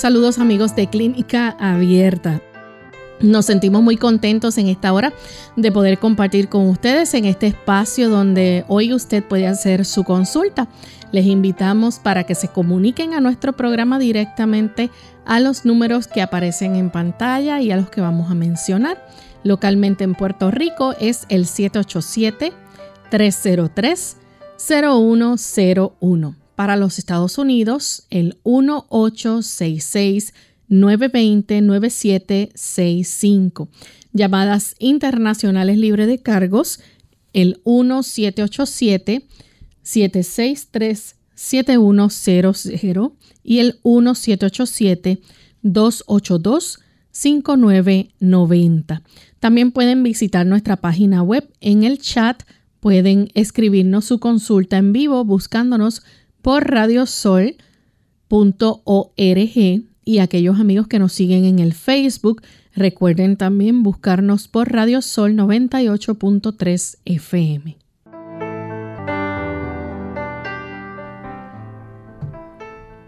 Saludos amigos de Clínica Abierta. Nos sentimos muy contentos en esta hora de poder compartir con ustedes en este espacio donde hoy usted puede hacer su consulta. Les invitamos para que se comuniquen a nuestro programa directamente a los números que aparecen en pantalla y a los que vamos a mencionar. Localmente en Puerto Rico es el 787 303 0101 para los Estados Unidos, el 1866-920-9765. Llamadas internacionales libre de cargos, el 1787-763-7100 y el 1787-282-5990. También pueden visitar nuestra página web en el chat. Pueden escribirnos su consulta en vivo buscándonos por radiosol.org y aquellos amigos que nos siguen en el Facebook, recuerden también buscarnos por Radiosol 98.3 FM.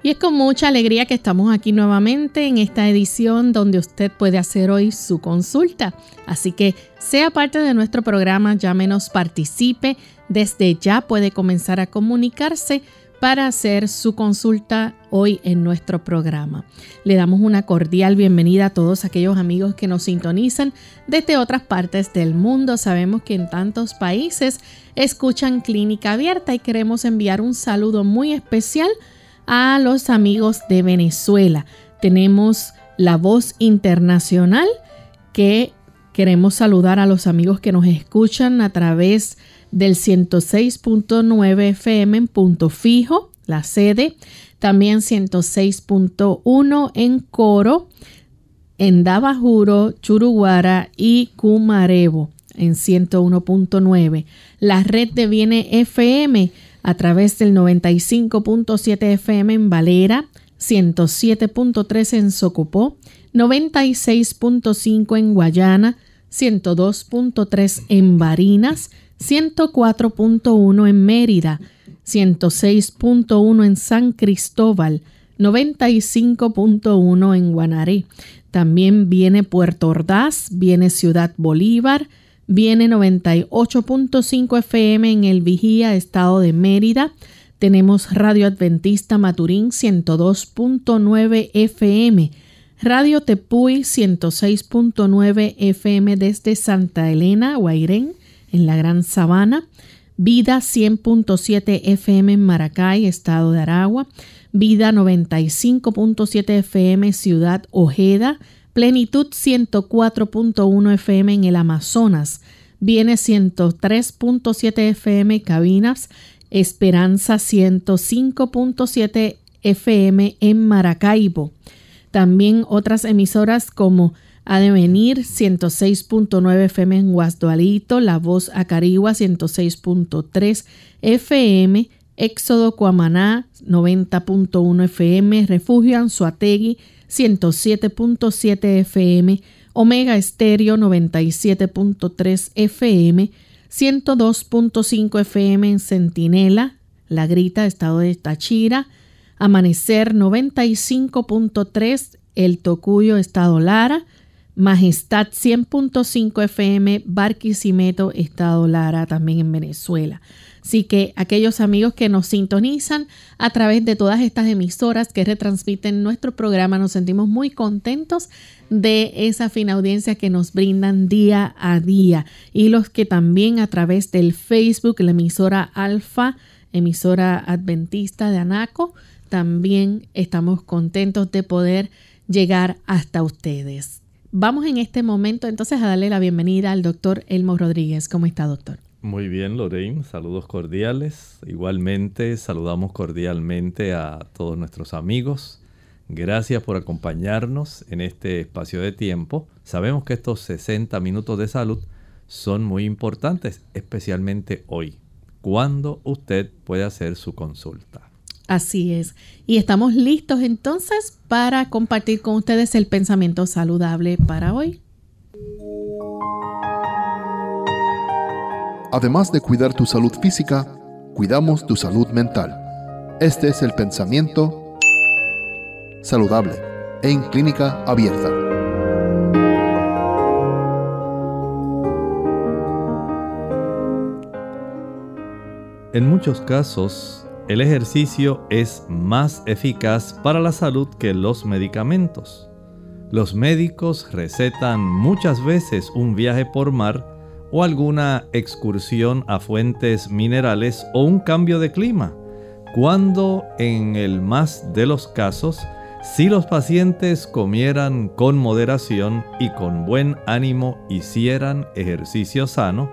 Y es con mucha alegría que estamos aquí nuevamente en esta edición donde usted puede hacer hoy su consulta. Así que sea parte de nuestro programa, llámenos, participe. Desde ya puede comenzar a comunicarse para hacer su consulta hoy en nuestro programa. Le damos una cordial bienvenida a todos aquellos amigos que nos sintonizan desde otras partes del mundo. Sabemos que en tantos países escuchan Clínica Abierta y queremos enviar un saludo muy especial a los amigos de Venezuela. Tenemos la voz internacional que queremos saludar a los amigos que nos escuchan a través de del 106.9 FM en punto fijo, la sede, también 106.1 en Coro, en Dabajuro, Churuguara y Cumarebo en 101.9. La red de Viene FM a través del 95.7 FM en Valera, 107.3 en Socopó, 96.5 en Guayana, 102.3 en Barinas, 104.1 en Mérida, 106.1 en San Cristóbal, 95.1 en Guanaré. También viene Puerto Ordaz, viene Ciudad Bolívar, viene 98.5 FM en el Vigía, Estado de Mérida. Tenemos Radio Adventista Maturín 102.9 FM, Radio Tepuy 106.9 FM desde Santa Elena, Guairén, en la Gran Sabana, Vida 100.7 FM en Maracay, Estado de Aragua, Vida 95.7 FM Ciudad Ojeda, Plenitud 104.1 FM en el Amazonas, Viene 103.7 FM Cabinas, Esperanza 105.7 FM en Maracaibo. También otras emisoras como ha de venir 106.9 FM en Guasdualito, La Voz Acarigua 106.3 FM, Éxodo Cuamaná 90.1 FM, Refugio Anzuategui 107.7 FM, Omega Estéreo 97.3 FM, 102.5 FM en Centinela, La Grita, Estado de Tachira, Amanecer 95.3 El Tocuyo, Estado Lara, Majestad 100.5 FM, Barquisimeto, Estado Lara, también en Venezuela. Así que aquellos amigos que nos sintonizan a través de todas estas emisoras que retransmiten nuestro programa, nos sentimos muy contentos de esa fina audiencia que nos brindan día a día. Y los que también a través del Facebook, la emisora Alfa, emisora adventista de Anaco, también estamos contentos de poder llegar hasta ustedes. Vamos en este momento entonces a darle la bienvenida al doctor Elmo Rodríguez. ¿Cómo está, doctor? Muy bien, Lorraine, saludos cordiales. Igualmente, saludamos cordialmente a todos nuestros amigos. Gracias por acompañarnos en este espacio de tiempo. Sabemos que estos 60 minutos de salud son muy importantes, especialmente hoy, cuando usted puede hacer su consulta. Así es. Y estamos listos entonces para compartir con ustedes el pensamiento saludable para hoy. Además de cuidar tu salud física, cuidamos tu salud mental. Este es el pensamiento saludable en clínica abierta. En muchos casos, el ejercicio es más eficaz para la salud que los medicamentos. Los médicos recetan muchas veces un viaje por mar o alguna excursión a fuentes minerales o un cambio de clima, cuando en el más de los casos, si los pacientes comieran con moderación y con buen ánimo hicieran ejercicio sano,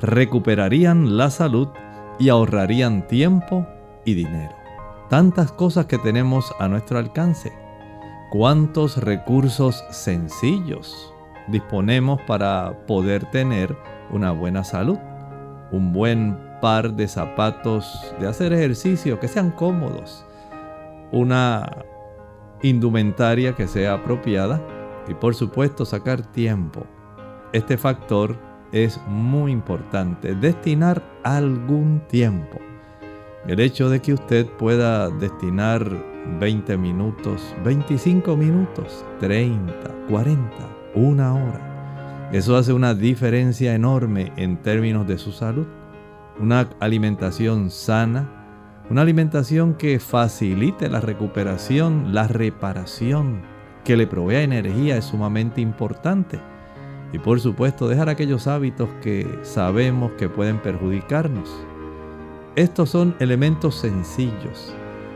recuperarían la salud y ahorrarían tiempo dinero. Tantas cosas que tenemos a nuestro alcance. Cuántos recursos sencillos disponemos para poder tener una buena salud, un buen par de zapatos de hacer ejercicio que sean cómodos, una indumentaria que sea apropiada y por supuesto sacar tiempo. Este factor es muy importante, destinar algún tiempo. El hecho de que usted pueda destinar 20 minutos, 25 minutos, 30, 40, una hora eso hace una diferencia enorme en términos de su salud. Una alimentación sana, una alimentación que facilite la recuperación, la reparación, que le provea energía es sumamente importante. Y por supuesto dejar aquellos hábitos que sabemos que pueden perjudicarnos. Estos son elementos sencillos,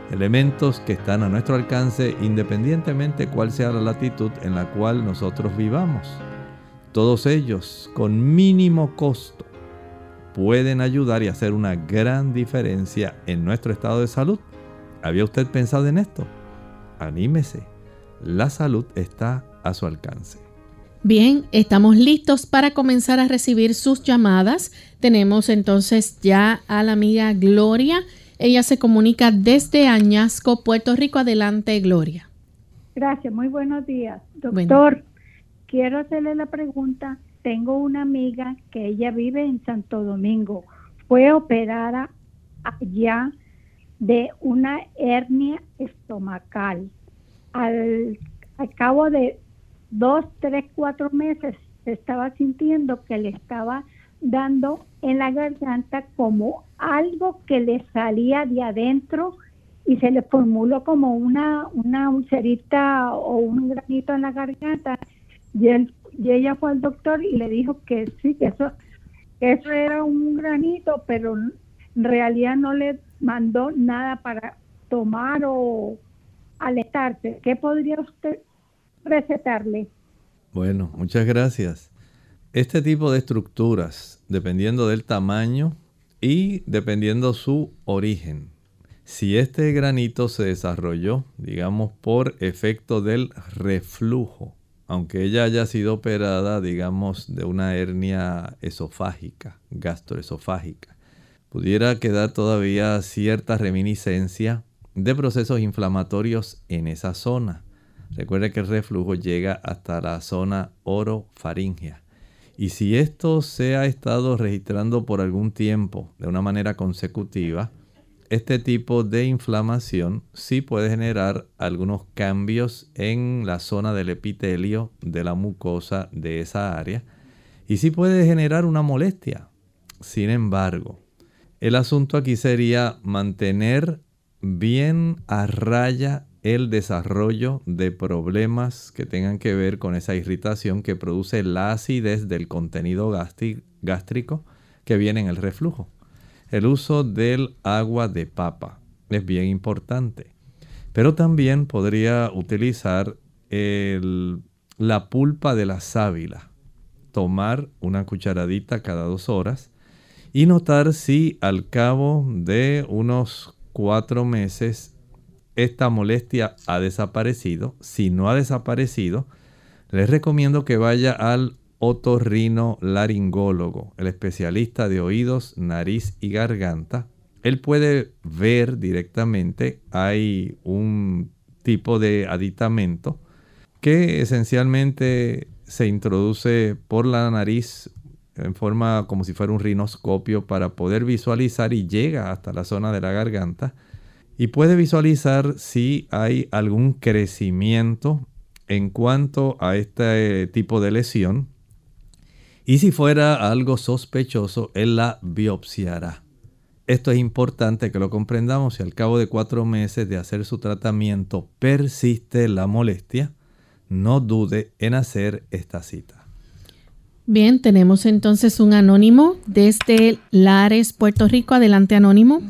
elementos que están a nuestro alcance independientemente cuál sea la latitud en la cual nosotros vivamos. Todos ellos, con mínimo costo, pueden ayudar y hacer una gran diferencia en nuestro estado de salud. ¿Había usted pensado en esto? Anímese. La salud está a su alcance. Bien, estamos listos para comenzar a recibir sus llamadas. Tenemos entonces ya a la amiga Gloria. Ella se comunica desde Añasco, Puerto Rico. Adelante, Gloria. Gracias, muy buenos días. Doctor, quiero hacerle la pregunta. Tengo una amiga que ella vive en Santo Domingo. Fue operada allá de una hernia estomacal. Al, cabo de dos, tres, cuatro meses se estaba sintiendo que le estaba dando en la garganta como algo que le salía de adentro y se le formuló como una, una ulcerita o un granito en la garganta y, él, y ella fue al doctor y le dijo que sí, que eso, eso era un granito, pero en realidad no le mandó nada para tomar o alertarse. ¿Qué podría usted recetarle? Bueno, muchas gracias. Este tipo de estructuras, dependiendo del tamaño y dependiendo su origen, si este granito se desarrolló, digamos, por efecto del reflujo, aunque ella haya sido operada, digamos, de una hernia esofágica, gastroesofágica, pudiera quedar todavía cierta reminiscencia de procesos inflamatorios en esa zona. Recuerde que el reflujo llega hasta la zona orofaringea. Y si esto se ha estado registrando por algún tiempo de una manera consecutiva, este tipo de inflamación sí puede generar algunos cambios en la zona del epitelio de la mucosa de esa área y sí puede generar una molestia. Sin embargo, el asunto aquí sería mantener bien a raya el desarrollo de problemas que tengan que ver con esa irritación que produce la acidez del contenido gástrico que viene en el reflujo. El uso del agua de papa es bien importante. Pero también podría utilizar la pulpa de la sábila. Tomar una cucharadita cada dos horas y notar si al cabo de unos cuatro meses esta molestia ha desaparecido. Si no ha desaparecido, les recomiendo que vaya al otorrino laringólogo, el especialista de oídos, nariz y garganta. Él puede ver directamente, hay un tipo de aditamento que esencialmente se introduce por la nariz en forma como si fuera un rinoscopio para poder visualizar y llega hasta la zona de la garganta y puede visualizar si hay algún crecimiento en cuanto a este tipo de lesión. Y si fuera algo sospechoso, él la biopsiará. Esto es importante que lo comprendamos si al cabo de cuatro meses de hacer su tratamiento persiste la molestia, no dude en hacer esta cita. Bien, tenemos entonces un anónimo desde Lares, Puerto Rico. Adelante, anónimo.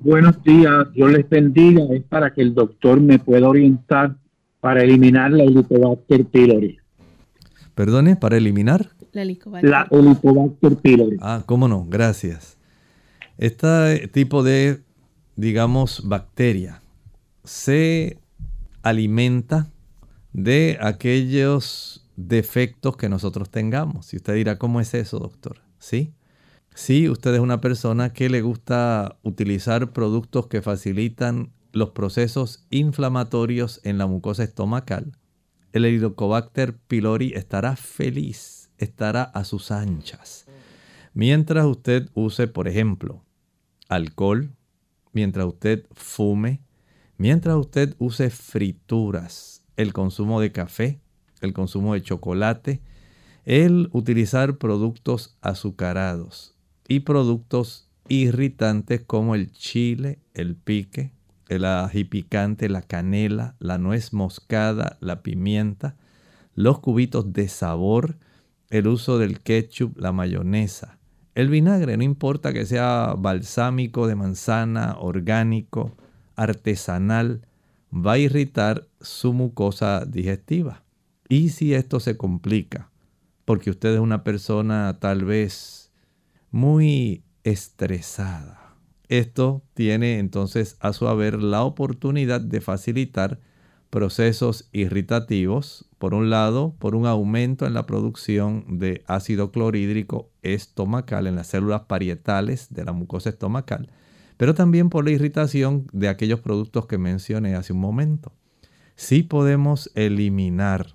Buenos días, yo les bendiga. Es para que el doctor me pueda orientar para eliminar la Helicobacter pylori. Perdone, para eliminar la Helicobacter, pylori. Ah, cómo no, gracias. Este tipo de, digamos, bacteria se alimenta de aquellos defectos que nosotros tengamos. Y usted dirá, ¿cómo es eso, doctor? ¿Sí? Si usted es una persona que le gusta utilizar productos que facilitan los procesos inflamatorios en la mucosa estomacal, el Helicobacter pylori estará feliz, estará a sus anchas. Mientras usted use, por ejemplo, alcohol, mientras usted fume, mientras usted use frituras, el consumo de café, el consumo de chocolate, el utilizar productos azucarados, y productos irritantes como el chile, el pique, el ají picante, la canela, la nuez moscada, la pimienta, los cubitos de sabor, el uso del ketchup, la mayonesa. El vinagre, no importa que sea balsámico de manzana, orgánico, artesanal, va a irritar su mucosa digestiva. Y si esto se complica, porque usted es una persona tal vez muy estresada. Esto tiene entonces a su haber la oportunidad de facilitar procesos irritativos, por un lado, por un aumento en la producción de ácido clorhídrico estomacal en las células parietales de la mucosa estomacal, pero también por la irritación de aquellos productos que mencioné hace un momento. Si podemos eliminar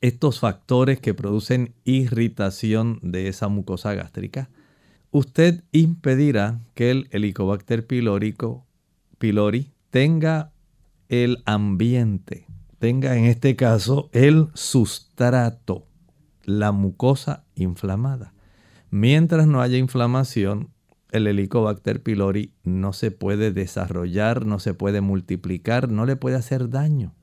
estos factores que producen irritación de esa mucosa gástrica, usted impedirá que el Helicobacter pylori tenga el ambiente, tenga en este caso el sustrato, la mucosa inflamada. Mientras no haya inflamación, el Helicobacter pylori no se puede desarrollar, no se puede multiplicar, no le puede hacer daño.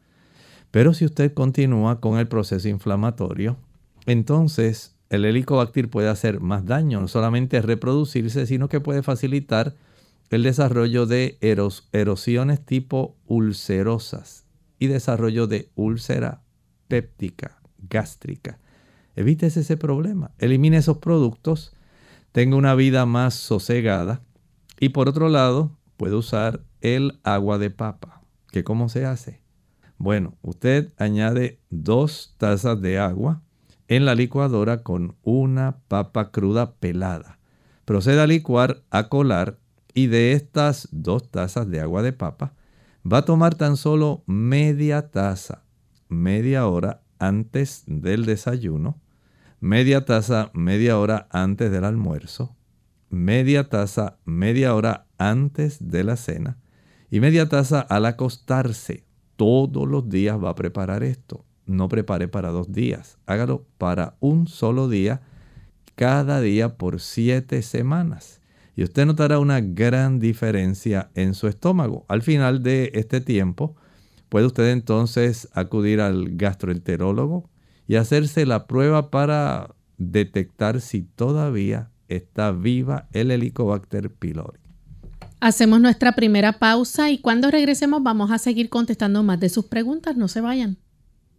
Pero si usted continúa con el proceso inflamatorio, entonces el helicobacter puede hacer más daño, no solamente reproducirse, sino que puede facilitar el desarrollo de erosiones tipo ulcerosas y desarrollo de úlcera péptica gástrica. Evítese ese problema, elimine esos productos, tenga una vida más sosegada y por otro lado puede usar el agua de papa. ¿Qué cómo se hace? Bueno, usted añade dos tazas de agua en la licuadora con una papa cruda pelada. Proceda a licuar, a colar y de estas dos tazas de agua de papa va a tomar tan solo media taza, media hora antes del desayuno, media taza media hora antes del almuerzo, media taza media hora antes de la cena y media taza al acostarse. Todos los días va a preparar esto no prepare para dos días, hágalo para un solo día, cada día por siete semanas. Y usted notará una gran diferencia en su estómago. Al final de este tiempo, puede usted entonces acudir al gastroenterólogo y hacerse la prueba para detectar si todavía está viva el Helicobacter pylori. Hacemos nuestra primera pausa y cuando regresemos vamos a seguir contestando más de sus preguntas. No se vayan.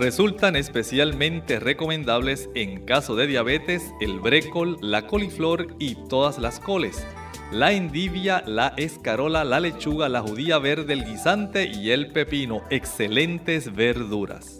Resultan especialmente recomendables en caso de diabetes el brécol, la coliflor y todas las coles, la endivia, la escarola, la lechuga, la judía verde, el guisante y el pepino, excelentes verduras.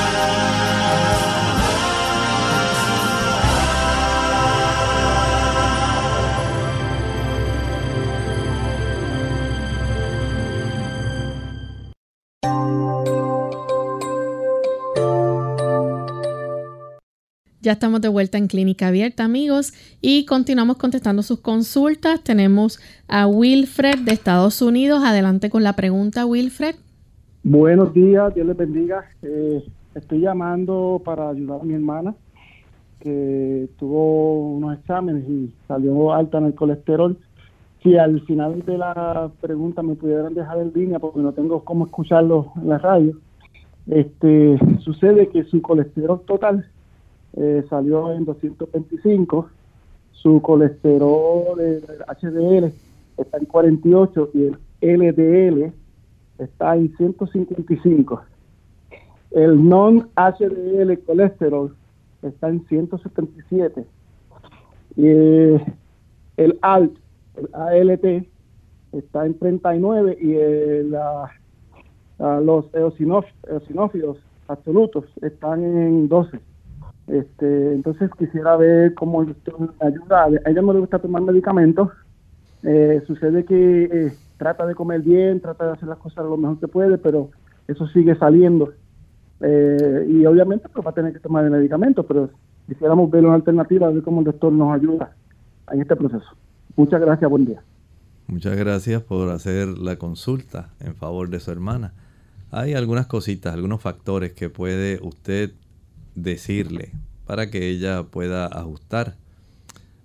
Ya estamos de vuelta en Clínica Abierta, amigos, y continuamos contestando sus consultas. Tenemos a Wilfred de Estados Unidos. Adelante con la pregunta, Wilfred. Buenos días, Dios les bendiga. Eh, estoy llamando para ayudar a mi hermana que tuvo unos exámenes y salió alta en el colesterol. Si al final de la pregunta me pudieran dejar en línea porque no tengo cómo escucharlo en la radio, este, sucede que su colesterol total eh, salió en 225, su colesterol HDL está en 48 y el LDL está en 155. El non-HDL colesterol está en 177. Y eh, el ALT, el ALT, está en 39 y el, los eosinófilos absolutos están en 12. Este, entonces quisiera ver cómo ayuda. A ella no le gusta tomar medicamentos. Eh, sucede que eh, trata de comer bien, trata de hacer las cosas lo mejor que puede, pero eso sigue saliendo. Eh, y obviamente pues va a tener que tomar el medicamento, pero quisiéramos ver una alternativa, ver cómo el doctor nos ayuda en este proceso. Muchas gracias, buen día. Muchas gracias por hacer la consulta en favor de su hermana. Hay algunas cositas, algunos factores que puede usted decirle para que ella pueda ajustar.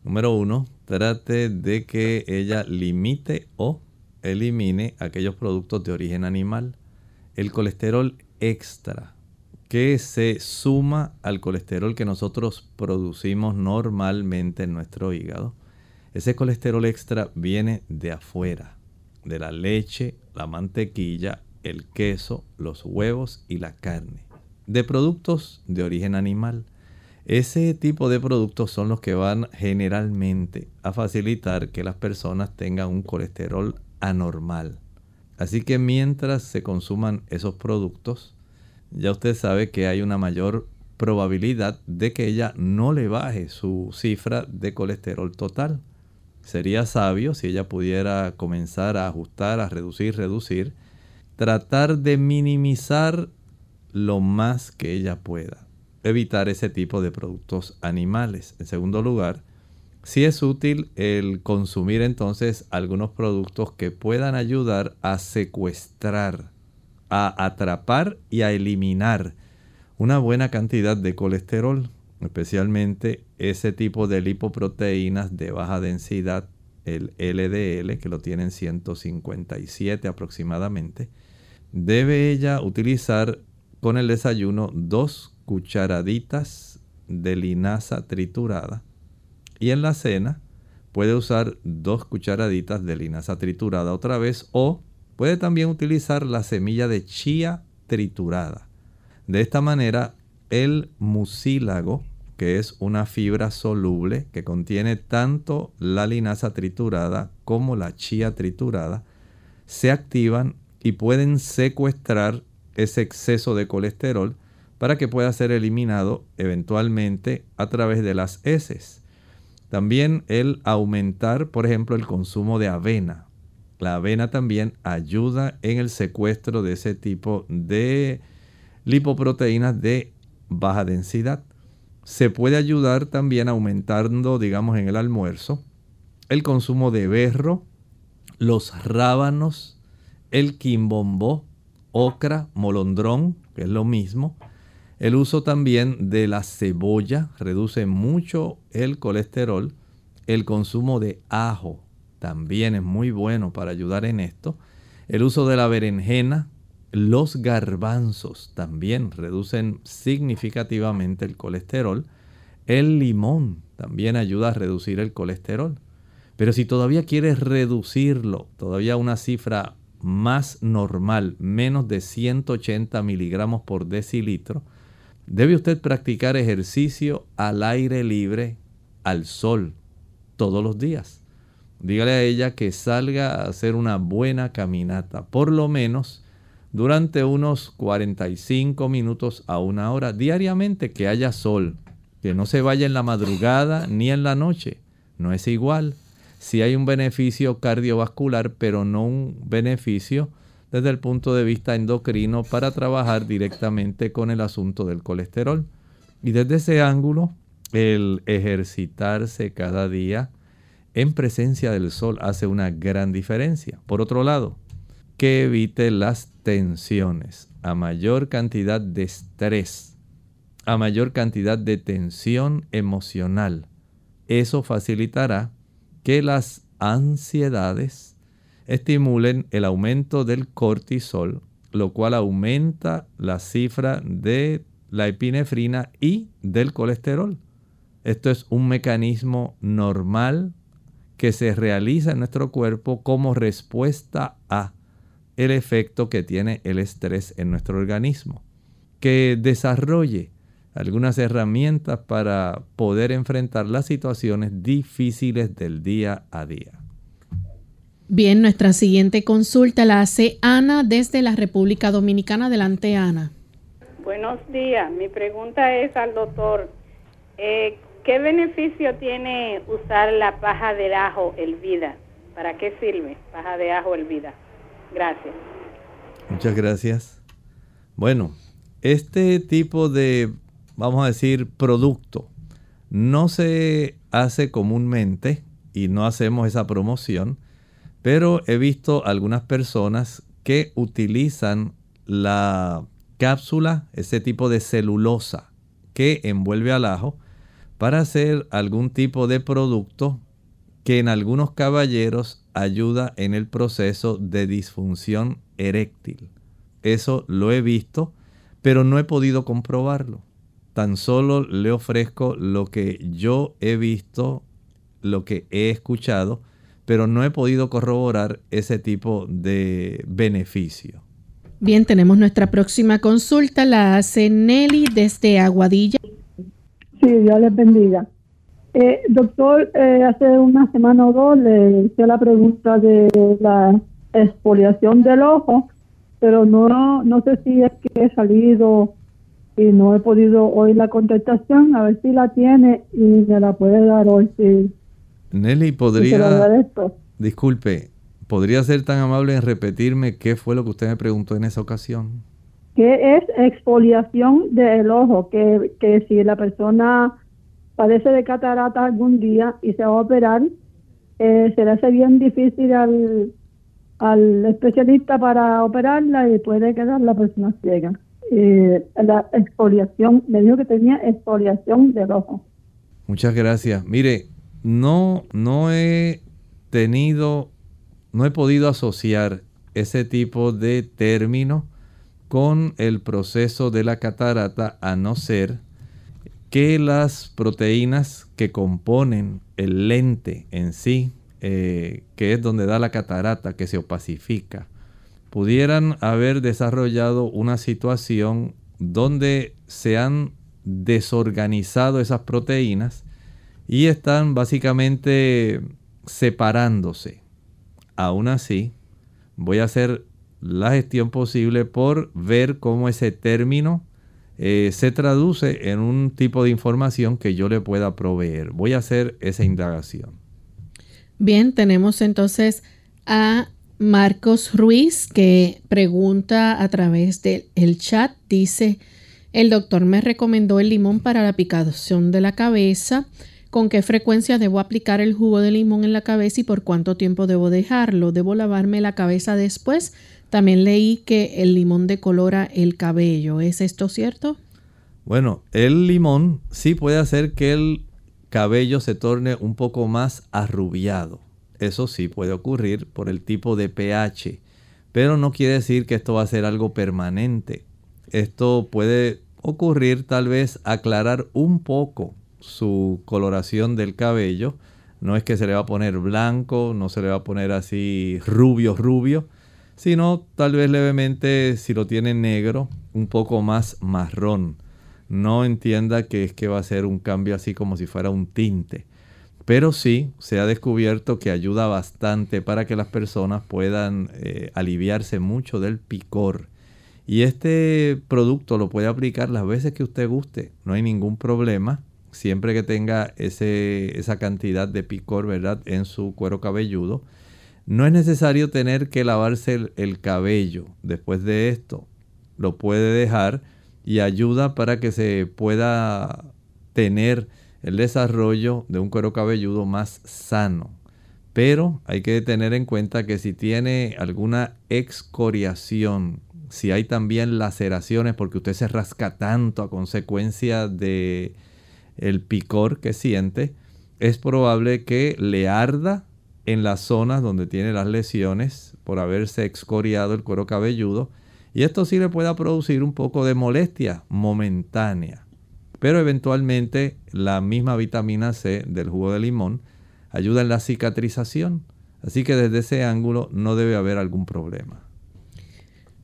Número uno, trate de que ella limite o elimine aquellos productos de origen animal. El colesterol extra que se suma al colesterol que nosotros producimos normalmente en nuestro hígado. Ese colesterol extra viene de afuera, de la leche, la mantequilla, el queso, los huevos y la carne de productos de origen animal. Ese tipo de productos son los que van generalmente a facilitar que las personas tengan un colesterol anormal. Así que mientras se consuman esos productos, ya usted sabe que hay una mayor probabilidad de que ella no le baje su cifra de colesterol total. Sería sabio si ella pudiera comenzar a ajustar, a reducir, reducir, tratar de minimizar lo más que ella pueda. Evitar ese tipo de productos animales. En segundo lugar, si es útil el consumir entonces algunos productos que puedan ayudar a secuestrar, a atrapar y a eliminar una buena cantidad de colesterol. especialmente ese tipo de lipoproteínas de baja densidad, el LDL, que lo tienen 157 aproximadamente, debe ella utilizar con el desayuno dos cucharaditas de linaza triturada y en la cena puede usar dos cucharaditas de linaza triturada otra vez o puede también utilizar la semilla de chía triturada. De esta manera el mucílago, que es una fibra soluble que contiene tanto la linaza triturada como la chía triturada, se activan y pueden secuestrar ese exceso de colesterol para que pueda ser eliminado eventualmente a través de las heces. También el aumentar, por ejemplo, el consumo de avena. La avena también ayuda en el secuestro de ese tipo de lipoproteínas de baja densidad. Se puede ayudar también aumentando, digamos, en el almuerzo, el consumo de berro, los rábanos, el quimbombó, ocra, molondrón, que es lo mismo. El uso también de la cebolla reduce mucho el colesterol. El consumo de ajo también es muy bueno para ayudar en esto. El uso de la berenjena, los garbanzos también reducen significativamente el colesterol. El limón también ayuda a reducir el colesterol. Pero si todavía quieres reducirlo, todavía una cifra más normal, menos de 180 miligramos por decilitro, debe usted practicar ejercicio al aire libre, al sol, todos los días. Dígale a ella que salga a hacer una buena caminata, por lo menos durante unos 45 minutos a una hora diariamente que haya sol, que no se vaya en la madrugada ni en la noche. No es igual. Si hay un beneficio cardiovascular, pero no un beneficio desde el punto de vista endocrino para trabajar directamente con el asunto del colesterol. Y desde ese ángulo, el ejercitarse cada día en presencia del sol hace una gran diferencia. Por otro lado, que evite las tensiones. A mayor cantidad de estrés, a mayor cantidad de tensión emocional, eso facilitará que las ansiedades estimulen el aumento del cortisol, lo cual aumenta la cifra de la epinefrina y del colesterol. Esto es un mecanismo normal que se realiza en nuestro cuerpo como respuesta a el efecto que tiene el estrés en nuestro organismo. Que desarrolle algunas herramientas para poder enfrentar las situaciones difíciles del día a día. Bien, nuestra siguiente consulta la hace Ana desde la República Dominicana. Adelante, Ana. Buenos días. Mi pregunta es al doctor, eh, ¿qué beneficio tiene usar la paja de ajo el vida? ¿Para qué sirve paja de ajo el vida? Gracias. Muchas gracias. Bueno, este tipo de, vamos a decir, producto no se hace comúnmente y no hacemos esa promoción, pero he visto algunas personas que utilizan la cápsula, ese tipo de celulosa que envuelve al ajo, para hacer algún tipo de producto que en algunos caballeros ayuda en el proceso de disfunción eréctil. Eso lo he visto, pero no he podido comprobarlo. Tan solo le ofrezco lo que yo he visto, lo que he escuchado, pero no he podido corroborar ese tipo de beneficio. Bien, tenemos nuestra próxima consulta, la hace Nelly desde Aguadilla. Sí, Dios les bendiga. Eh, doctor, eh, hace una semana o dos le hice la pregunta de la exfoliación del ojo, pero no, no sé si es que he salido y no he podido oír la contestación, a ver si la tiene y me la puede dar hoy. Si, Nelly, podría... disculpe, ¿podría ser tan amable en repetirme qué fue lo que usted me preguntó en esa ocasión? ¿Qué es exfoliación del ojo? Que, que si la persona padece de catarata algún día y se va a operar, eh, se le hace bien difícil al, al especialista para operarla y puede quedar la persona ciega. Eh, la exfoliación, me dijo que tenía exfoliación del ojo. Muchas gracias. Mire, no, no he tenido, no he podido asociar ese tipo de término con el proceso de la catarata a no ser que las proteínas que componen el lente en sí, eh, que es donde da la catarata, que se opacifica, pudieran haber desarrollado una situación donde se han desorganizado esas proteínas y están básicamente separándose. Aún así, voy a hacer la gestión posible por ver cómo ese término eh, se traduce en un tipo de información que yo le pueda proveer. Voy a hacer esa indagación. Bien, tenemos entonces a Marcos Ruiz que pregunta a través del chat, dice, el doctor me recomendó el limón para la picación de la cabeza. ¿Con qué frecuencia debo aplicar el jugo de limón en la cabeza y por cuánto tiempo debo dejarlo? ¿Debo lavarme la cabeza después? También leí que el limón decolora el cabello. ¿Es esto cierto? Bueno, el limón sí puede hacer que el cabello se torne un poco más arrubiado. Eso sí puede ocurrir por el tipo de pH, pero no quiere decir que esto va a ser algo permanente. Esto puede ocurrir tal vez aclarar un poco su coloración del cabello. No es que se le va a poner blanco, no se le va a poner así rubio, rubio, sino tal vez levemente si lo tiene negro, un poco más marrón. No entienda que es que va a ser un cambio así como si fuera un tinte. Pero sí se ha descubierto que ayuda bastante para que las personas puedan eh, aliviarse mucho del picor. Y este producto lo puede aplicar las veces que usted guste, no hay ningún problema, siempre que tenga ese, esa cantidad de picor, ¿verdad?, en su cuero cabelludo. No es necesario tener que lavarse el, cabello después de esto. Lo puede dejar y ayuda para que se pueda tener el desarrollo de un cuero cabelludo más sano. Pero hay que tener en cuenta que si tiene alguna excoriación, si hay también laceraciones porque usted se rasca tanto a consecuencia de el picor que siente, es probable que le arda en las zonas donde tiene las lesiones por haberse excoriado el cuero cabelludo y esto sí le puede producir un poco de molestia momentánea. Pero eventualmente la misma vitamina C del jugo de limón ayuda en la cicatrización. Así que desde ese ángulo no debe haber algún problema.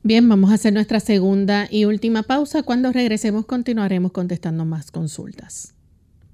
Bien, vamos a hacer nuestra segunda y última pausa. Cuando regresemos continuaremos contestando más consultas.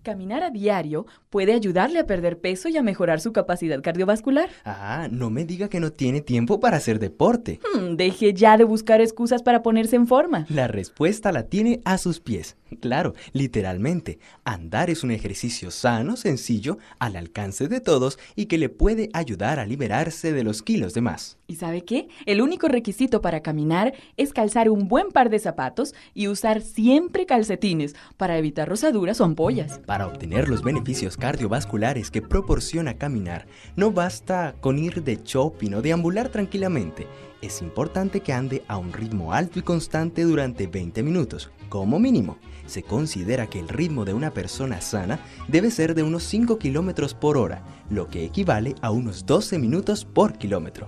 Caminar a diario puede ayudarle a perder peso y a mejorar su capacidad cardiovascular. Ah, no me diga que no tiene tiempo para hacer deporte. Hmm, deje ya de buscar excusas para ponerse en forma. La respuesta la tiene a sus pies. Claro, literalmente, andar es un ejercicio sano, sencillo, al alcance de todos y que le puede ayudar a liberarse de los kilos de más. ¿Y sabe qué? El único requisito para caminar es calzar un buen par de zapatos y usar siempre calcetines para evitar rosaduras o ampollas. Para obtener los beneficios cardiovasculares que proporciona caminar, no basta con ir de shopping o deambular tranquilamente. Es importante que ande a un ritmo alto y constante durante 20 minutos, como mínimo. Se considera que el ritmo de una persona sana debe ser de unos 5 kilómetros por hora, lo que equivale a unos 12 minutos por kilómetro.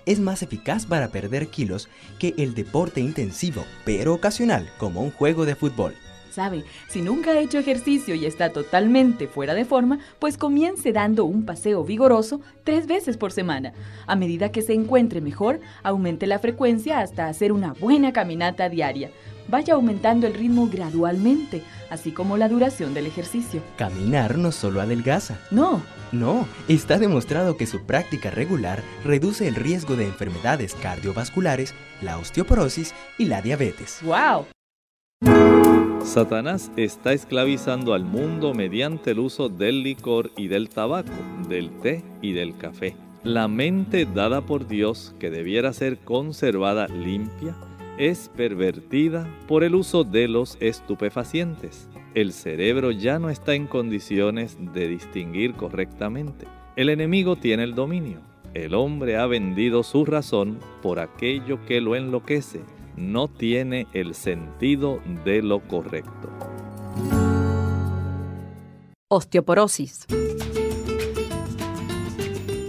es más eficaz para perder kilos que el deporte intensivo, pero ocasional, como un juego de fútbol. Sabe, si nunca ha hecho ejercicio y está totalmente fuera de forma, pues comience dando un paseo vigoroso tres veces por semana. A medida que se encuentre mejor, aumente la frecuencia hasta hacer una buena caminata diaria. Vaya aumentando el ritmo gradualmente, así como la duración del ejercicio. Caminar no solo adelgaza. No, no, está demostrado que su práctica regular reduce el riesgo de enfermedades cardiovasculares, la osteoporosis y la diabetes. ¡Wow! Satanás está esclavizando al mundo mediante el uso del licor y del tabaco, del té y del café. La mente dada por Dios, que debiera ser conservada limpia, es pervertida por el uso de los estupefacientes. El cerebro ya no está en condiciones de distinguir correctamente. El enemigo tiene el dominio. El hombre ha vendido su razón por aquello que lo enloquece. No tiene el sentido de lo correcto. Osteoporosis.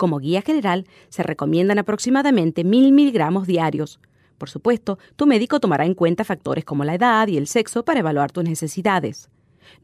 como guía general, se recomiendan aproximadamente 1000 miligramos diarios. Por supuesto, tu médico tomará en cuenta factores como la edad y el sexo para evaluar tus necesidades.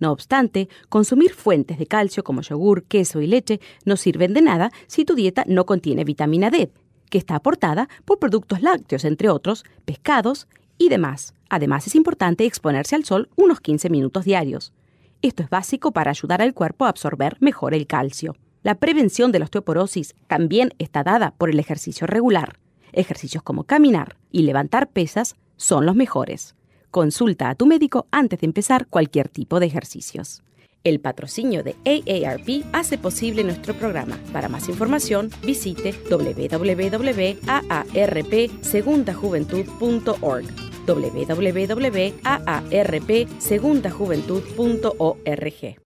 No obstante, consumir fuentes de calcio como yogur, queso y leche no sirven de nada si tu dieta no contiene vitamina D, que está aportada por productos lácteos, entre otros, pescados y demás. Además, es importante exponerse al sol unos 15 minutos diarios. Esto es básico para ayudar al cuerpo a absorber mejor el calcio. La prevención de la osteoporosis también está dada por el ejercicio regular. Ejercicios como caminar y levantar pesas son los mejores. Consulta a tu médico antes de empezar cualquier tipo de ejercicios. El patrocinio de AARP hace posible nuestro programa. Para más información, visite www.aarpsegundajuventud.org www.aarpsegundajuventud.org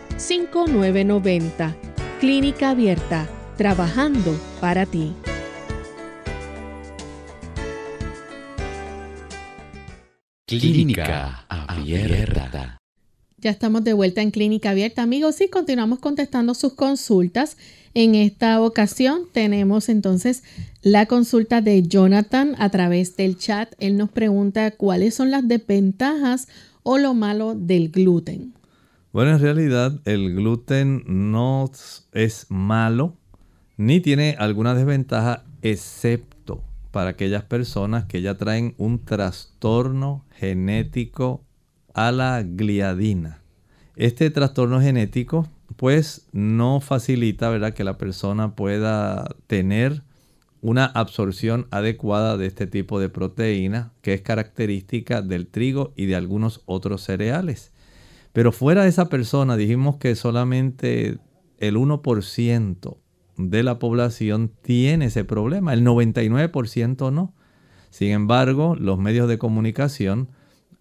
5990. Clínica Abierta, trabajando para ti. Clínica Abierta. Ya estamos de vuelta en Clínica Abierta, amigos, y continuamos contestando sus consultas. En esta ocasión tenemos entonces la consulta de Jonathan a través del chat. Él nos pregunta cuáles son las desventajas o lo malo del gluten. Bueno, en realidad el gluten no es malo ni tiene alguna desventaja excepto para aquellas personas que ya traen un trastorno genético a la gliadina. Este trastorno genético pues no facilita ¿verdad? que la persona pueda tener una absorción adecuada de este tipo de proteína que es característica del trigo y de algunos otros cereales. Pero fuera de esa persona dijimos que solamente el 1% de la población tiene ese problema, el 99% no. Sin embargo, los medios de comunicación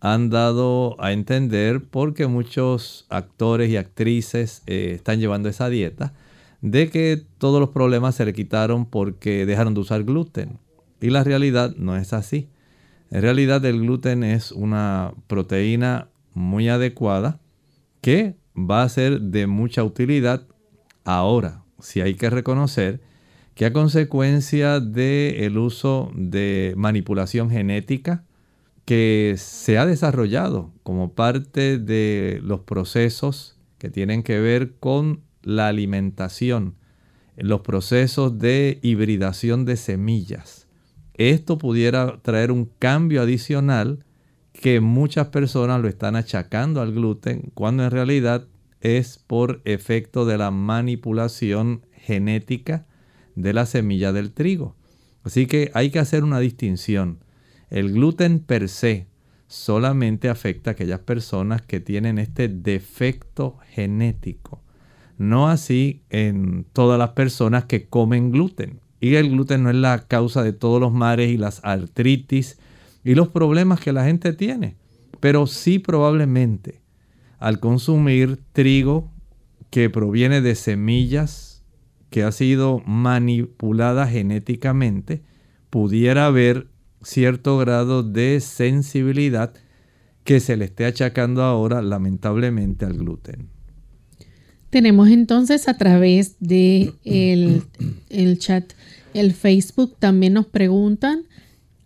han dado a entender, porque muchos actores y actrices eh, están llevando esa dieta, de que todos los problemas se le quitaron porque dejaron de usar gluten. Y la realidad no es así. En realidad el gluten es una proteína muy adecuada que va a ser de mucha utilidad ahora. Si hay que reconocer que a consecuencia del uso de manipulación genética que se ha desarrollado como parte de los procesos que tienen que ver con la alimentación, los procesos de hibridación de semillas. Esto pudiera traer un cambio adicional que muchas personas lo están achacando al gluten cuando en realidad es por efecto de la manipulación genética de la semilla del trigo. Así que hay que hacer una distinción. El gluten per se solamente afecta a aquellas personas que tienen este defecto genético. No así en todas las personas que comen gluten. Y el gluten no es la causa de todos los mares y las artritis y los problemas que la gente tiene. Pero sí probablemente al consumir trigo que proviene de semillas que ha sido manipulada genéticamente, pudiera haber cierto grado de sensibilidad que se le esté achacando ahora lamentablemente al gluten. Tenemos entonces a través de el, chat, el Facebook, también nos preguntan.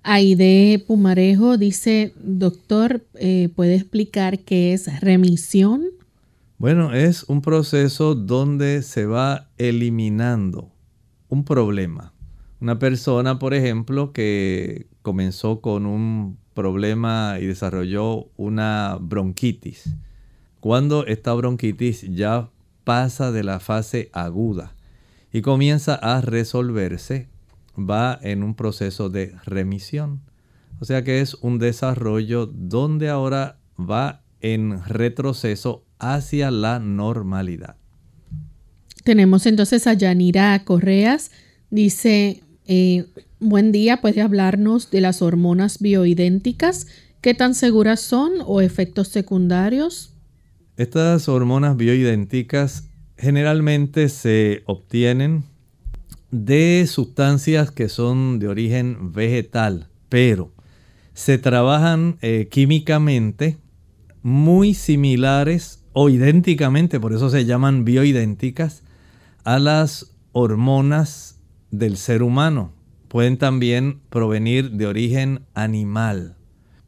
Aide Pumarejo dice, doctor, eh, ¿puede explicar qué es remisión? Bueno, es un proceso donde se va eliminando un problema. Una persona, por ejemplo, que comenzó con un problema y desarrolló una bronquitis. Cuando esta bronquitis ya pasa de la fase aguda y comienza a resolverse, va en un proceso de remisión. O sea que es un desarrollo donde ahora va en retroceso hacia la normalidad. Tenemos entonces a Yanira Correas. Dice, eh, buen día, puede hablarnos de las hormonas bioidénticas. ¿Qué tan seguras son o efectos secundarios? Estas hormonas bioidénticas generalmente se obtienen de sustancias que son de origen vegetal, pero se trabajan eh, químicamente muy similares o idénticamente, por eso se llaman bioidénticas, a las hormonas del ser humano. Pueden también provenir de origen animal.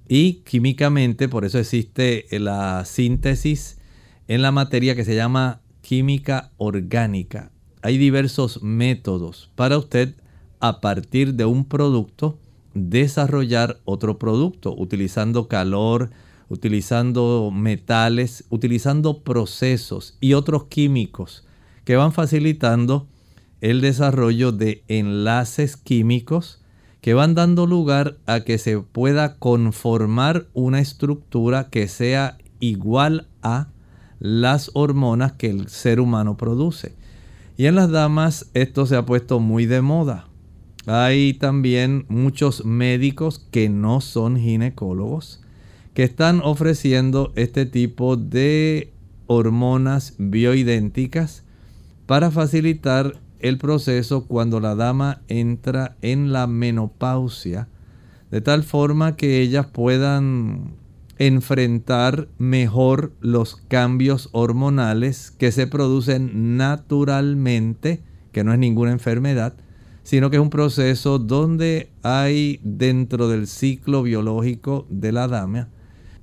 Y químicamente, por eso existe la síntesis en la materia que se llama química orgánica. Hay diversos métodos para usted a partir de un producto desarrollar otro producto utilizando calor, utilizando metales, utilizando procesos y otros químicos que van facilitando el desarrollo de enlaces químicos que van dando lugar a que se pueda conformar una estructura que sea igual a las hormonas que el ser humano produce. Y en las damas esto se ha puesto muy de moda. Hay también muchos médicos que no son ginecólogos que están ofreciendo este tipo de hormonas bioidénticas para facilitar el proceso cuando la dama entra en la menopausia, de tal forma que ellas puedan enfrentar mejor los cambios hormonales que se producen naturalmente, que no es ninguna enfermedad, sino que es un proceso donde hay dentro del ciclo biológico de la dama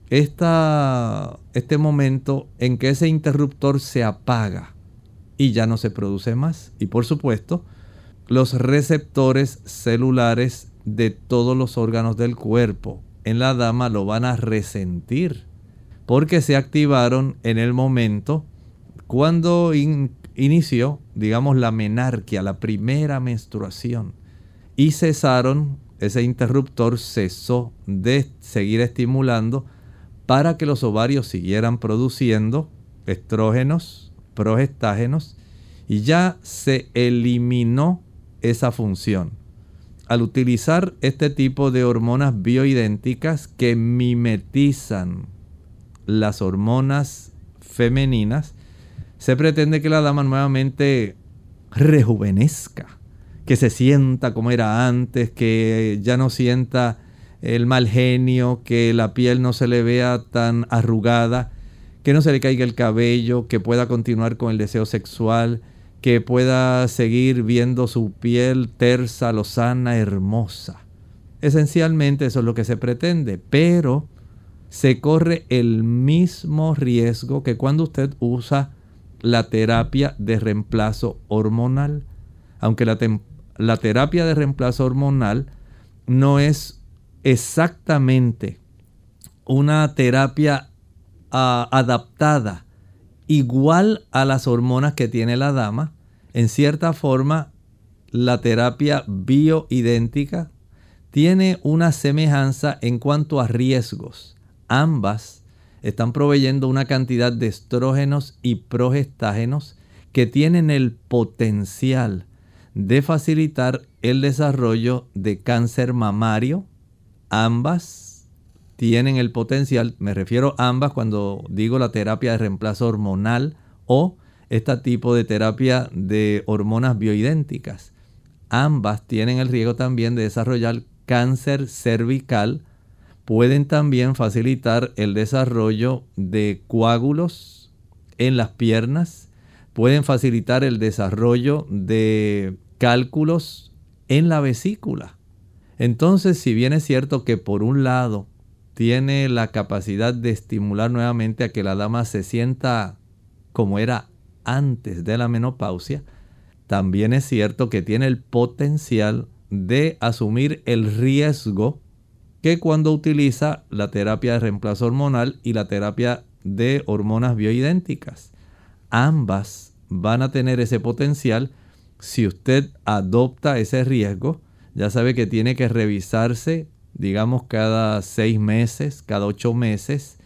esta, este momento en que ese interruptor se apaga y ya no se produce más. Y por supuesto, los receptores celulares de todos los órganos del cuerpo en la dama lo van a resentir porque se activaron en el momento cuando inició, digamos, la menarquia, la primera menstruación y cesaron, ese interruptor cesó de seguir estimulando para que los ovarios siguieran produciendo estrógenos, progestágenos y ya se eliminó esa función. Al utilizar este tipo de hormonas bioidénticas que mimetizan las hormonas femeninas, se pretende que la dama nuevamente rejuvenezca, que se sienta como era antes, que ya no sienta el mal genio, que la piel no se le vea tan arrugada, que no se le caiga el cabello, que pueda continuar con el deseo sexual, que pueda seguir viendo su piel tersa, lozana, hermosa. Esencialmente eso es lo que se pretende, pero se corre el mismo riesgo que cuando usted usa la terapia de reemplazo hormonal. Aunque la, terapia de reemplazo hormonal no es exactamente una terapia adaptada igual a las hormonas que tiene la dama. En cierta forma, la terapia bioidéntica tiene una semejanza en cuanto a riesgos. Ambas están proveyendo una cantidad de estrógenos y progestágenos que tienen el potencial de facilitar el desarrollo de cáncer mamario. Ambas tienen el potencial, me refiero a ambas cuando digo la terapia de reemplazo hormonal o este tipo de terapia de hormonas bioidénticas. Ambas tienen el riesgo también de desarrollar cáncer cervical, pueden también facilitar el desarrollo de coágulos en las piernas, pueden facilitar el desarrollo de cálculos en la vesícula. Entonces, si bien es cierto que por un lado tiene la capacidad de estimular nuevamente a que la dama se sienta como era antes de la menopausia, también es cierto que tiene el potencial de asumir el riesgo que cuando utiliza la terapia de reemplazo hormonal y la terapia de hormonas bioidénticas. Ambas van a tener ese potencial si usted adopta ese riesgo. Ya sabe que tiene que revisarse, digamos, cada seis meses, cada ocho meses,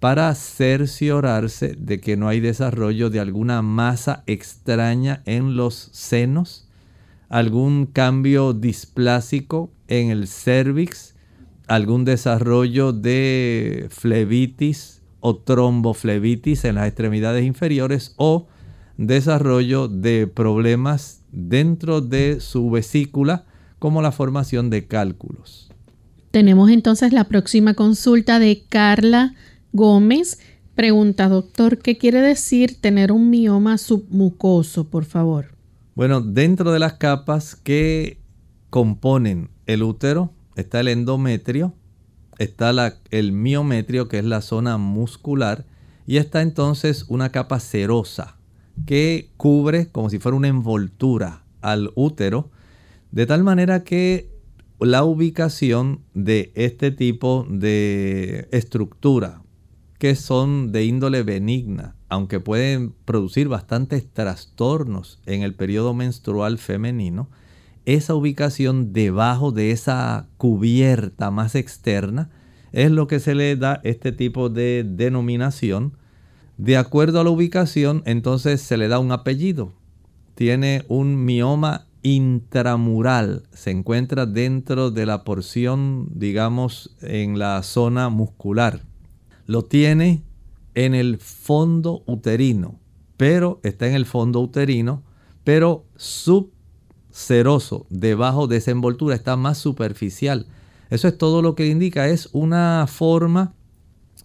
para cerciorarse de que no hay desarrollo de alguna masa extraña en los senos, algún cambio displásico en el cervix, algún desarrollo de flebitis o tromboflebitis en las extremidades inferiores o desarrollo de problemas dentro de su vesícula como la formación de cálculos. Tenemos entonces la próxima consulta de Carla Gómez pregunta, doctor, ¿qué quiere decir tener un mioma submucoso, por favor? Bueno, dentro de las capas que componen el útero está el endometrio, está el miometrio, que es la zona muscular, y está entonces una capa serosa que cubre como si fuera una envoltura al útero, de tal manera que la ubicación de este tipo de estructura que son de índole benigna, aunque pueden producir bastantes trastornos en el periodo menstrual femenino, esa ubicación debajo de esa cubierta más externa es lo que se le da este tipo de denominación. De acuerdo a la ubicación, entonces se le da un apellido. Tiene un mioma intramural, se encuentra dentro de la porción, digamos, en la zona muscular lo tiene en el fondo uterino, pero está en el fondo uterino, pero subseroso, debajo de esa envoltura, está más superficial. Eso es todo lo que indica, es una forma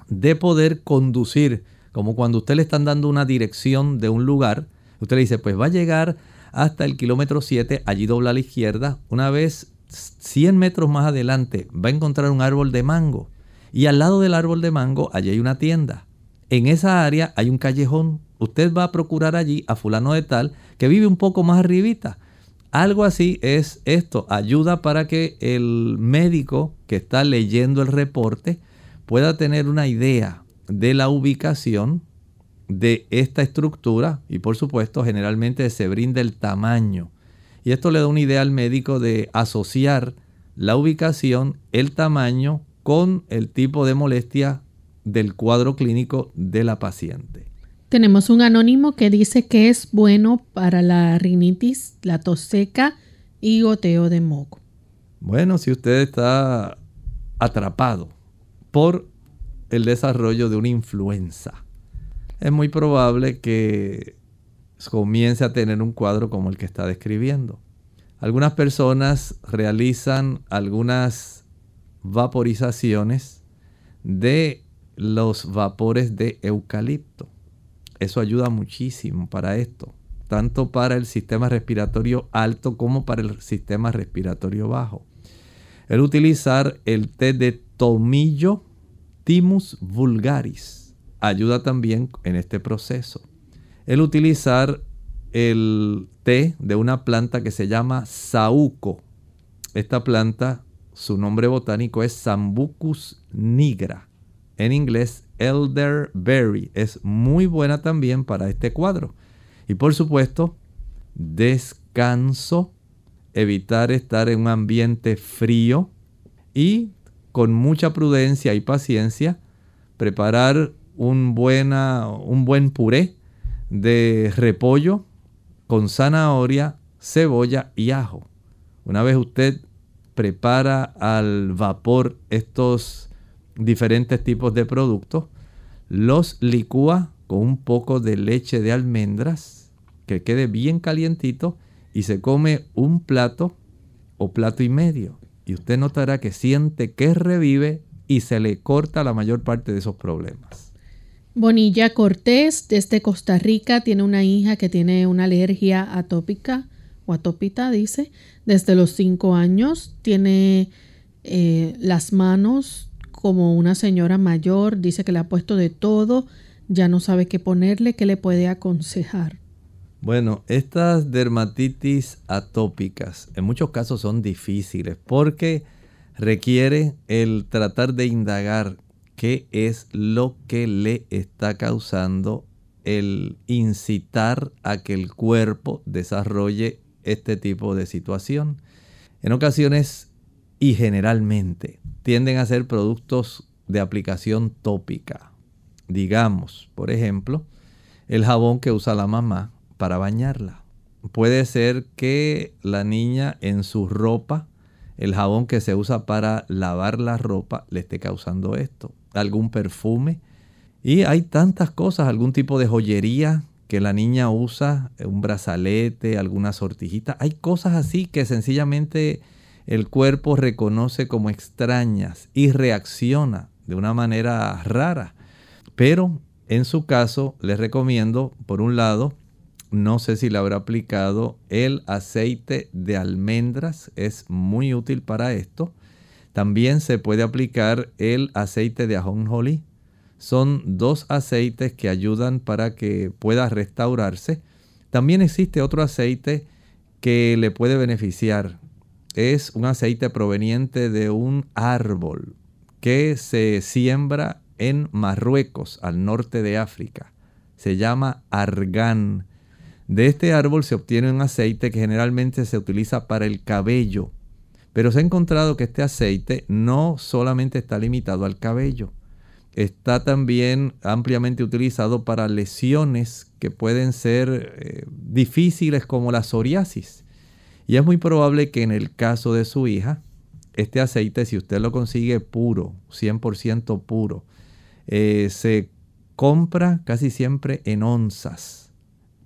de poder conducir, como cuando usted le están dando una dirección de un lugar, usted le dice, pues va a llegar hasta el kilómetro 7, allí dobla a la izquierda, una vez 100 metros más adelante va a encontrar un árbol de mango y al lado del árbol de mango, allí hay una tienda. En esa área hay un callejón. Usted va a procurar allí a fulano de tal que vive un poco más arribita. Algo así es esto. Ayuda para que el médico que está leyendo el reporte pueda tener una idea de la ubicación de esta estructura y por supuesto generalmente se brinda el tamaño. Y esto le da una idea al médico de asociar la ubicación, el tamaño con el tipo de molestia del cuadro clínico de la paciente. Tenemos un anónimo que dice que es bueno para la rinitis, la tos seca y goteo de moco. Bueno, si usted está atrapado por el desarrollo de una influenza, es muy probable que comience a tener un cuadro como el que está describiendo. Algunas personas realizan algunas vaporizaciones de los vapores de eucalipto. Eso ayuda muchísimo para esto, tanto para el sistema respiratorio alto como para el sistema respiratorio bajo. El utilizar el té de tomillo Timus vulgaris ayuda también en este proceso. El utilizar el té de una planta que se llama saúco. Esta planta su nombre botánico es Sambucus nigra. En inglés, elderberry. Es muy buena también para este cuadro. Y por supuesto, descanso, evitar estar en un ambiente frío y con mucha prudencia y paciencia preparar un, buena, un buen puré de repollo con zanahoria, cebolla y ajo. Una vez usted prepara al vapor estos diferentes tipos de productos, los licúa con un poco de leche de almendras, que quede bien calientito, y se come un plato o plato y medio. Y usted notará que siente que revive y se le corta la mayor parte de esos problemas. Bonilla Cortés, desde Costa Rica, tiene una hija que tiene una alergia atópica o atópita, dice, desde los cinco años. Tiene eh, las manos como una señora mayor, dice que le ha puesto de todo, ya no sabe qué ponerle, qué le puede aconsejar. Bueno, estas dermatitis atópicas en muchos casos son difíciles porque requiere el tratar de indagar qué es lo que le está causando el incitar a que el cuerpo desarrolle este tipo de situación. En ocasiones y generalmente tienden a ser productos de aplicación tópica. Digamos, por ejemplo, el jabón que usa la mamá para bañarla. Puede ser que la niña en su ropa, el jabón que se usa para lavar la ropa, le esté causando esto algún perfume. Y hay tantas cosas, algún tipo de joyería que la niña usa, un brazalete, alguna sortijita. Hay cosas así que sencillamente el cuerpo reconoce como extrañas y reacciona de una manera rara. Pero en su caso les recomiendo, por un lado, no sé si le habrá aplicado el aceite de almendras, es muy útil para esto. También se puede aplicar el aceite de ajonjolí. Son dos aceites que ayudan para que pueda restaurarse. También existe otro aceite que le puede beneficiar. Es un aceite proveniente de un árbol que se siembra en Marruecos, al norte de África. Se llama argán. De este árbol se obtiene un aceite que generalmente se utiliza para el cabello pero se ha encontrado que este aceite no solamente está limitado al cabello, está también ampliamente utilizado para lesiones que pueden ser eh, difíciles como la psoriasis. Y es muy probable que en el caso de su hija, este aceite, si usted lo consigue puro, 100% puro, eh, se compra casi siempre en onzas.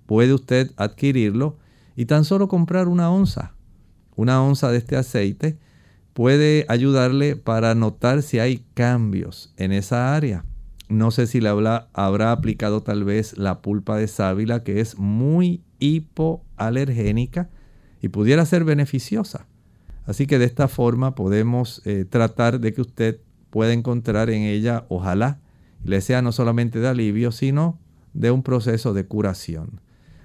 Puede usted adquirirlo y tan solo comprar una onza una onza de este aceite puede ayudarle para notar si hay cambios en esa área. No sé si le habrá, habrá aplicado tal vez la pulpa de sábila que es muy hipoalergénica y pudiera ser beneficiosa. Así que de esta forma podemos eh, tratar de que usted pueda encontrar en ella, ojalá, le sea no solamente de alivio, sino de un proceso de curación.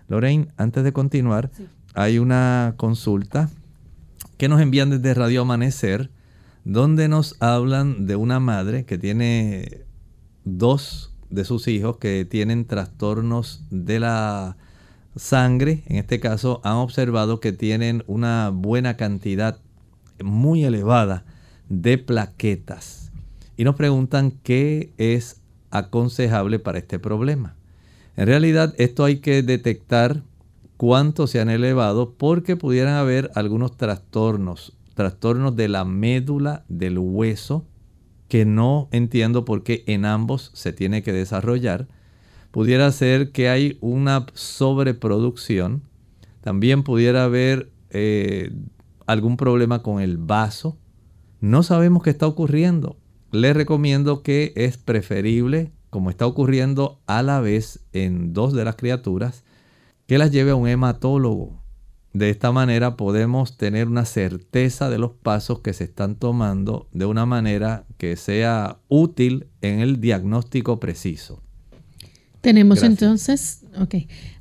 Lorraine, antes de continuar, hay una consulta que nos envían desde Radio Amanecer, donde nos hablan de una madre que tiene dos de sus hijos que tienen trastornos de la sangre. En este caso han observado que tienen una buena cantidad muy elevada de plaquetas. Y nos preguntan qué es aconsejable para este problema. En realidad esto hay que detectar cuánto se han elevado porque pudieran haber algunos trastornos, trastornos de la médula del hueso, que no entiendo por qué en ambos se tiene que desarrollar. Pudiera ser que hay una sobreproducción. También pudiera haber eh, algún problema con el vaso. No sabemos qué está ocurriendo. Les recomiendo que es preferible, como está ocurriendo a la vez en dos de las criaturas, que las lleve a un hematólogo. De esta manera podemos tener una certeza de los pasos que se están tomando de una manera que sea útil en el diagnóstico preciso. Tenemos entonces, ok,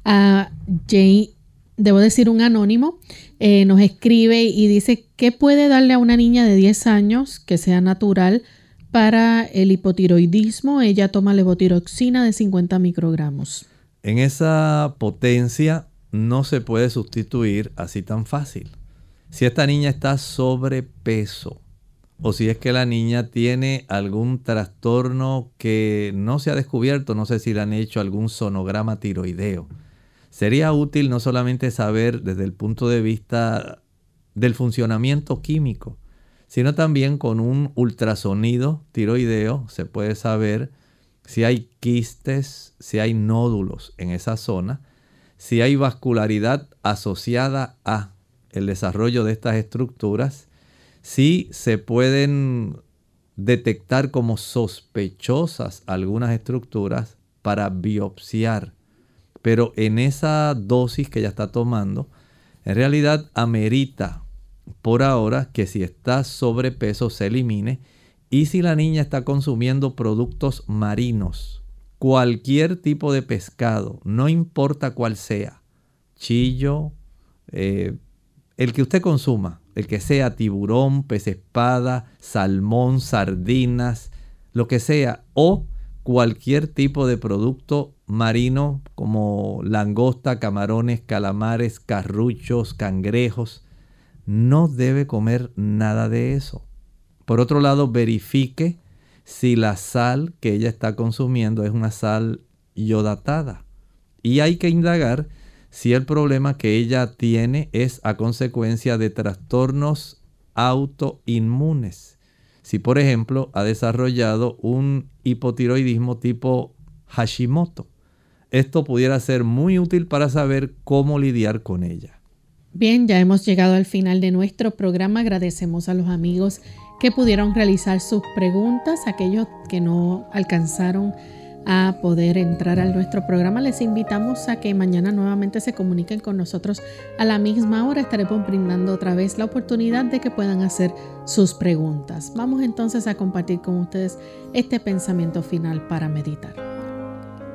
a Jay, debo decir un anónimo, eh, nos escribe y dice, ¿qué puede darle a una niña de 10 años que sea natural para el hipotiroidismo? Ella toma levotiroxina de 50 microgramos. En esa potencia no se puede sustituir así tan fácil. Si esta niña está sobrepeso o si es que la niña tiene algún trastorno que no se ha descubierto, no sé si le han hecho algún sonograma tiroideo, sería útil no solamente saber desde el punto de vista del funcionamiento químico, sino también con un ultrasonido tiroideo se puede saber si hay quistes, si hay nódulos en esa zona, si hay vascularidad asociada a el desarrollo de estas estructuras, si se pueden detectar como sospechosas algunas estructuras para biopsiar. Pero en esa dosis que ella está tomando, en realidad amerita por ahora que si está sobrepeso se elimine y si la niña está consumiendo productos marinos, cualquier tipo de pescado, no importa cuál sea, chillo, eh, el que usted consuma, el que sea tiburón, pez espada, salmón, sardinas, lo que sea, o cualquier tipo de producto marino como langosta, camarones, calamares, carruchos, cangrejos, no debe comer nada de eso. Por otro lado, verifique si la sal que ella está consumiendo es una sal yodatada. Y hay que indagar si el problema que ella tiene es a consecuencia de trastornos autoinmunes. Si por ejemplo ha desarrollado un hipotiroidismo tipo Hashimoto. Esto pudiera ser muy útil para saber cómo lidiar con ella. Bien, ya hemos llegado al final de nuestro programa. Agradecemos a los amigos que pudieron realizar sus preguntas, aquellos que no alcanzaron a poder entrar a nuestro programa, les invitamos a que mañana nuevamente se comuniquen con nosotros a la misma hora. Estaremos brindando otra vez la oportunidad de que puedan hacer sus preguntas. Vamos entonces a compartir con ustedes este pensamiento final para meditar.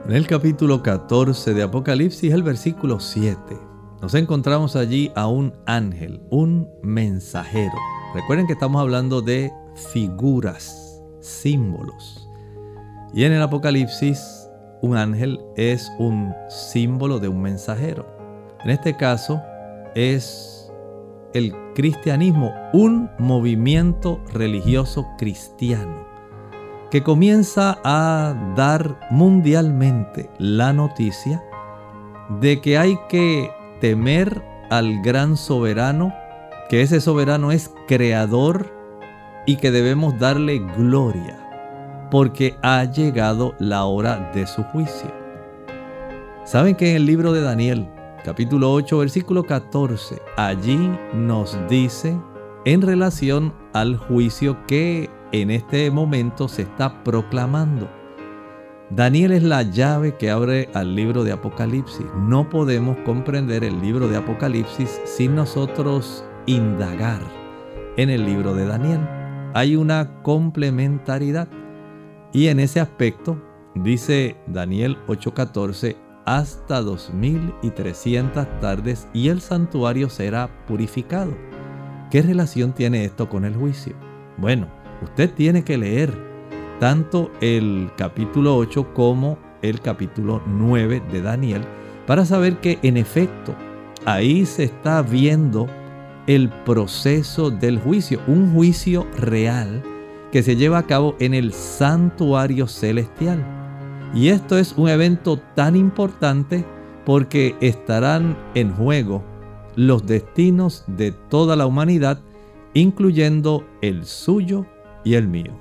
En el capítulo 14 de Apocalipsis, el versículo 7, nos encontramos allí a un ángel, un mensajero. Recuerden que estamos hablando de figuras, símbolos. Y en el Apocalipsis, un ángel es un símbolo de un mensajero. En este caso, es el cristianismo, un movimiento religioso cristiano que comienza a dar mundialmente la noticia de que hay que temer al gran soberano, que ese soberano es creador y que debemos darle gloria porque ha llegado la hora de su juicio. ¿Saben que en el libro de Daniel, capítulo 8, versículo 14, allí nos dice en relación al juicio que en este momento se está proclamando? Daniel es la llave que abre al libro de Apocalipsis. No podemos comprender el libro de Apocalipsis sin nosotros indagar en el libro de Daniel. Hay una complementariedad. Y en ese aspecto, dice Daniel 8:14, hasta 2300 tardes y el santuario será purificado. ¿Qué relación tiene esto con el juicio? Bueno, usted tiene que leer tanto el capítulo 8 como el capítulo 9 de Daniel para saber que en efecto ahí se está viendo el proceso del juicio, un juicio real que se lleva a cabo en el santuario celestial. Y esto es un evento tan importante porque estarán en juego los destinos de toda la humanidad, incluyendo el suyo y el mío.